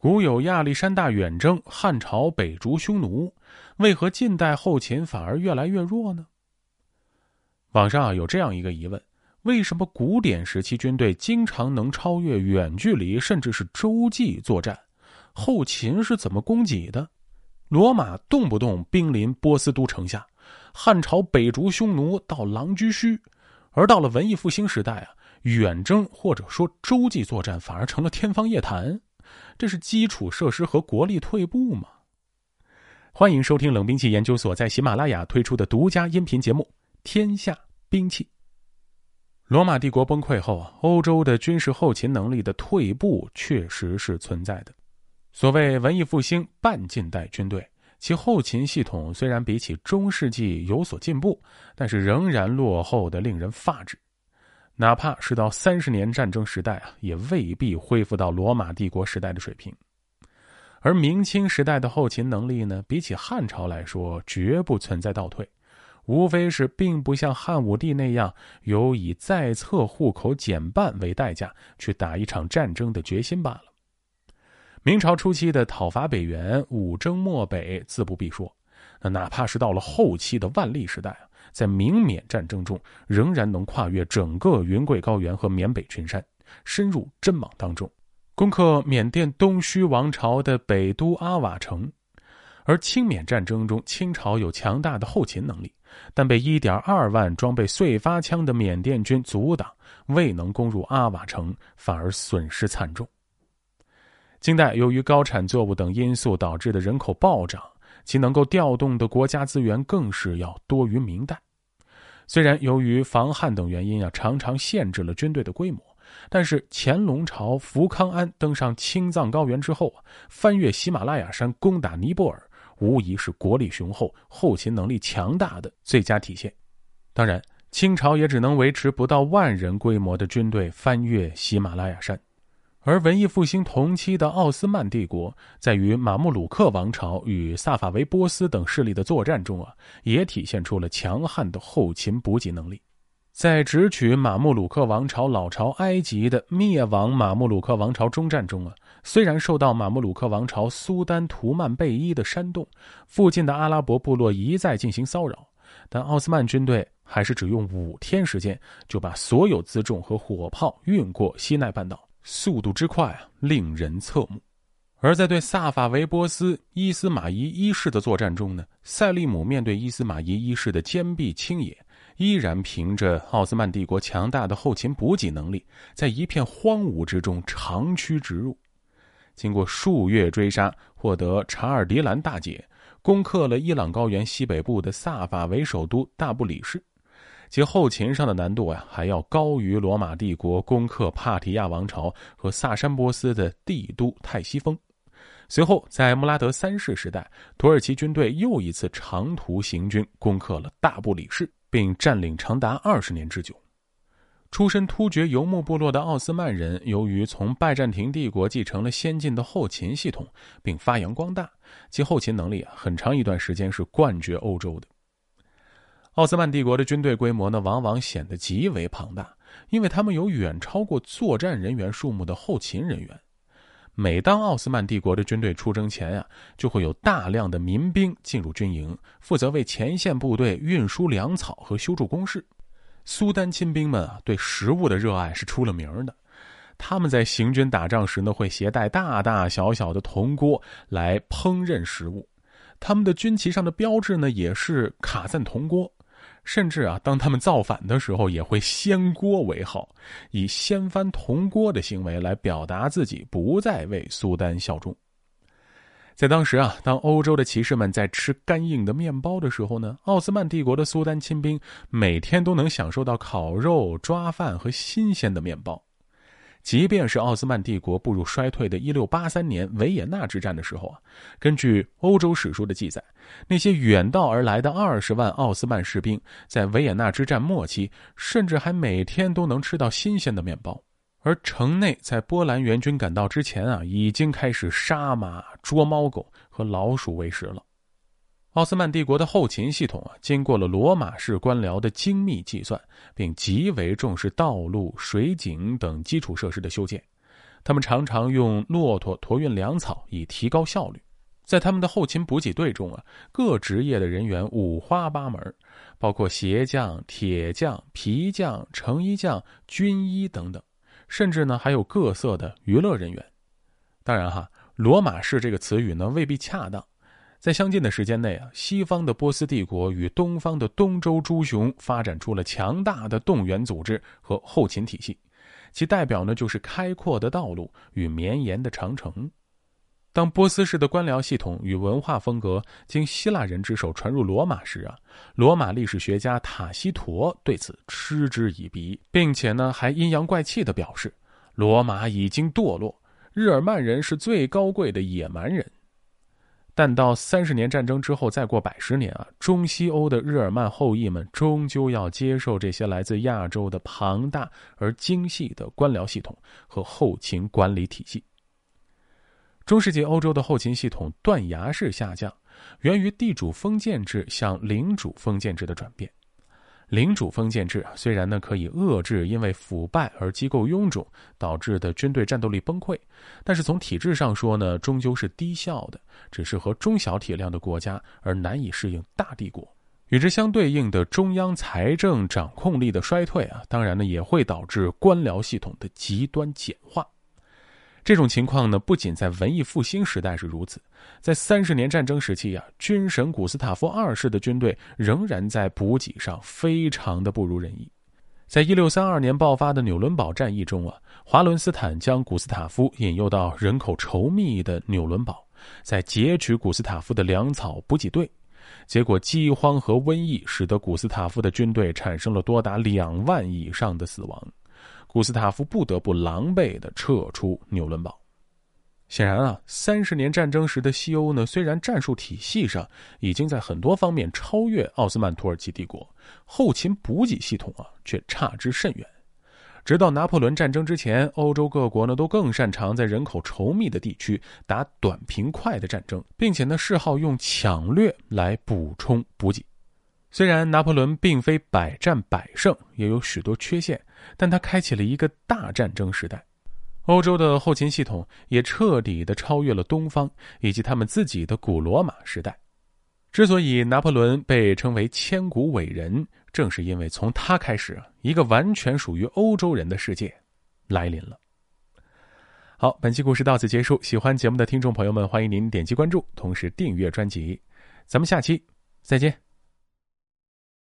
古有亚历山大远征，汉朝北逐匈奴，为何近代后勤反而越来越弱呢？网上啊有这样一个疑问：为什么古典时期军队经常能超越远距离甚至是洲际作战？后勤是怎么供给的？罗马动不动兵临波斯都城下，汉朝北逐匈奴到狼居胥，而到了文艺复兴时代啊，远征或者说洲际作战反而成了天方夜谭。这是基础设施和国力退步吗？欢迎收听冷兵器研究所在喜马拉雅推出的独家音频节目《天下兵器》。罗马帝国崩溃后，欧洲的军事后勤能力的退步确实是存在的。所谓文艺复兴半近代军队，其后勤系统虽然比起中世纪有所进步，但是仍然落后的令人发指。哪怕是到三十年战争时代啊，也未必恢复到罗马帝国时代的水平。而明清时代的后勤能力呢，比起汉朝来说，绝不存在倒退，无非是并不像汉武帝那样有以在册户口减半为代价去打一场战争的决心罢了。明朝初期的讨伐北元、五征漠北，自不必说。那哪怕是到了后期的万历时代啊。在明缅战争中，仍然能跨越整个云贵高原和缅北群山，深入真莽当中，攻克缅甸东须王朝的北都阿瓦城。而清缅战争中，清朝有强大的后勤能力，但被1.2万装备碎发枪的缅甸军阻挡，未能攻入阿瓦城，反而损失惨重。清代由于高产作物等因素导致的人口暴涨。其能够调动的国家资源更是要多于明代。虽然由于防旱等原因啊，常常限制了军队的规模，但是乾隆朝福康安登上青藏高原之后啊，翻越喜马拉雅山攻打尼泊尔，无疑是国力雄厚、后勤能力强大的最佳体现。当然，清朝也只能维持不到万人规模的军队翻越喜马拉雅山。而文艺复兴同期的奥斯曼帝国，在与马穆鲁克王朝与萨法维波斯等势力的作战中啊，也体现出了强悍的后勤补给能力。在直取马穆鲁克王朝老巢埃及的灭亡马穆鲁克王朝中战中啊，虽然受到马穆鲁克王朝苏丹图曼贝伊的煽动，附近的阿拉伯部落一再进行骚扰，但奥斯曼军队还是只用五天时间就把所有辎重和火炮运过西奈半岛。速度之快啊，令人侧目。而在对萨法维波斯伊斯马仪一世的作战中呢，塞利姆面对伊斯马仪一世的坚壁清野，依然凭着奥斯曼帝国强大的后勤补给能力，在一片荒芜之中长驱直入。经过数月追杀，获得查尔迪兰大捷，攻克了伊朗高原西北部的萨法维首都大布里士。其后勤上的难度啊，还要高于罗马帝国攻克帕提亚王朝和萨珊波斯的帝都泰西峰。随后，在穆拉德三世时代，土耳其军队又一次长途行军，攻克了大布里士，并占领长达二十年之久。出身突厥游牧部落的奥斯曼人，由于从拜占庭帝国继承了先进的后勤系统，并发扬光大，其后勤能力啊，很长一段时间是冠绝欧洲的。奥斯曼帝国的军队规模呢，往往显得极为庞大，因为他们有远超过作战人员数目的后勤人员。每当奥斯曼帝国的军队出征前呀，就会有大量的民兵进入军营，负责为前线部队运输粮草和修筑工事。苏丹亲兵们啊，对食物的热爱是出了名的。他们在行军打仗时呢，会携带大大小小的铜锅来烹饪食物。他们的军旗上的标志呢，也是卡赞铜锅。甚至啊，当他们造反的时候，也会掀锅为号，以掀翻铜锅的行为来表达自己不再为苏丹效忠。在当时啊，当欧洲的骑士们在吃干硬的面包的时候呢，奥斯曼帝国的苏丹亲兵每天都能享受到烤肉、抓饭和新鲜的面包。即便是奥斯曼帝国步入衰退的1683年维也纳之战的时候啊，根据欧洲史书的记载，那些远道而来的二十万奥斯曼士兵在维也纳之战末期，甚至还每天都能吃到新鲜的面包。而城内在波兰援军赶到之前啊，已经开始杀马、捉猫狗和老鼠为食了。奥斯曼帝国的后勤系统啊，经过了罗马式官僚的精密计算，并极为重视道路、水井等基础设施的修建。他们常常用骆驼驮运粮草以提高效率。在他们的后勤补给队中啊，各职业的人员五花八门，包括鞋匠、铁匠、皮匠、成衣匠、军医等等，甚至呢还有各色的娱乐人员。当然哈，罗马式这个词语呢未必恰当。在相近的时间内啊，西方的波斯帝国与东方的东周诸雄发展出了强大的动员组织和后勤体系，其代表呢就是开阔的道路与绵延的长城。当波斯式的官僚系统与文化风格经希腊人之手传入罗马时啊，罗马历史学家塔西佗对此嗤之以鼻，并且呢还阴阳怪气地表示，罗马已经堕落，日耳曼人是最高贵的野蛮人。但到三十年战争之后，再过百十年啊，中西欧的日耳曼后裔们终究要接受这些来自亚洲的庞大而精细的官僚系统和后勤管理体系。中世纪欧洲的后勤系统断崖式下降，源于地主封建制向领主封建制的转变。领主封建制虽然呢可以遏制因为腐败而机构臃肿导致的军队战斗力崩溃，但是从体制上说呢，终究是低效的，只适合中小体量的国家，而难以适应大帝国。与之相对应的中央财政掌控力的衰退啊，当然呢也会导致官僚系统的极端简化。这种情况呢，不仅在文艺复兴时代是如此，在三十年战争时期呀，军神古斯塔夫二世的军队仍然在补给上非常的不如人意。在一六三二年爆发的纽伦堡战役中啊，华伦斯坦将古斯塔夫引诱到人口稠密的纽伦堡，在劫取古斯塔夫的粮草补给队，结果饥荒和瘟疫使得古斯塔夫的军队产生了多达两万以上的死亡。古斯塔夫不得不狼狈地撤出纽伦堡。显然啊，三十年战争时的西欧呢，虽然战术体系上已经在很多方面超越奥斯曼土耳其帝国，后勤补给系统啊却差之甚远。直到拿破仑战争之前，欧洲各国呢都更擅长在人口稠密的地区打短平快的战争，并且呢嗜好用抢掠来补充补给。虽然拿破仑并非百战百胜，也有许多缺陷，但他开启了一个大战争时代。欧洲的后勤系统也彻底的超越了东方以及他们自己的古罗马时代。之所以拿破仑被称为千古伟人，正是因为从他开始，一个完全属于欧洲人的世界来临了。好，本期故事到此结束。喜欢节目的听众朋友们，欢迎您点击关注，同时订阅专辑。咱们下期再见。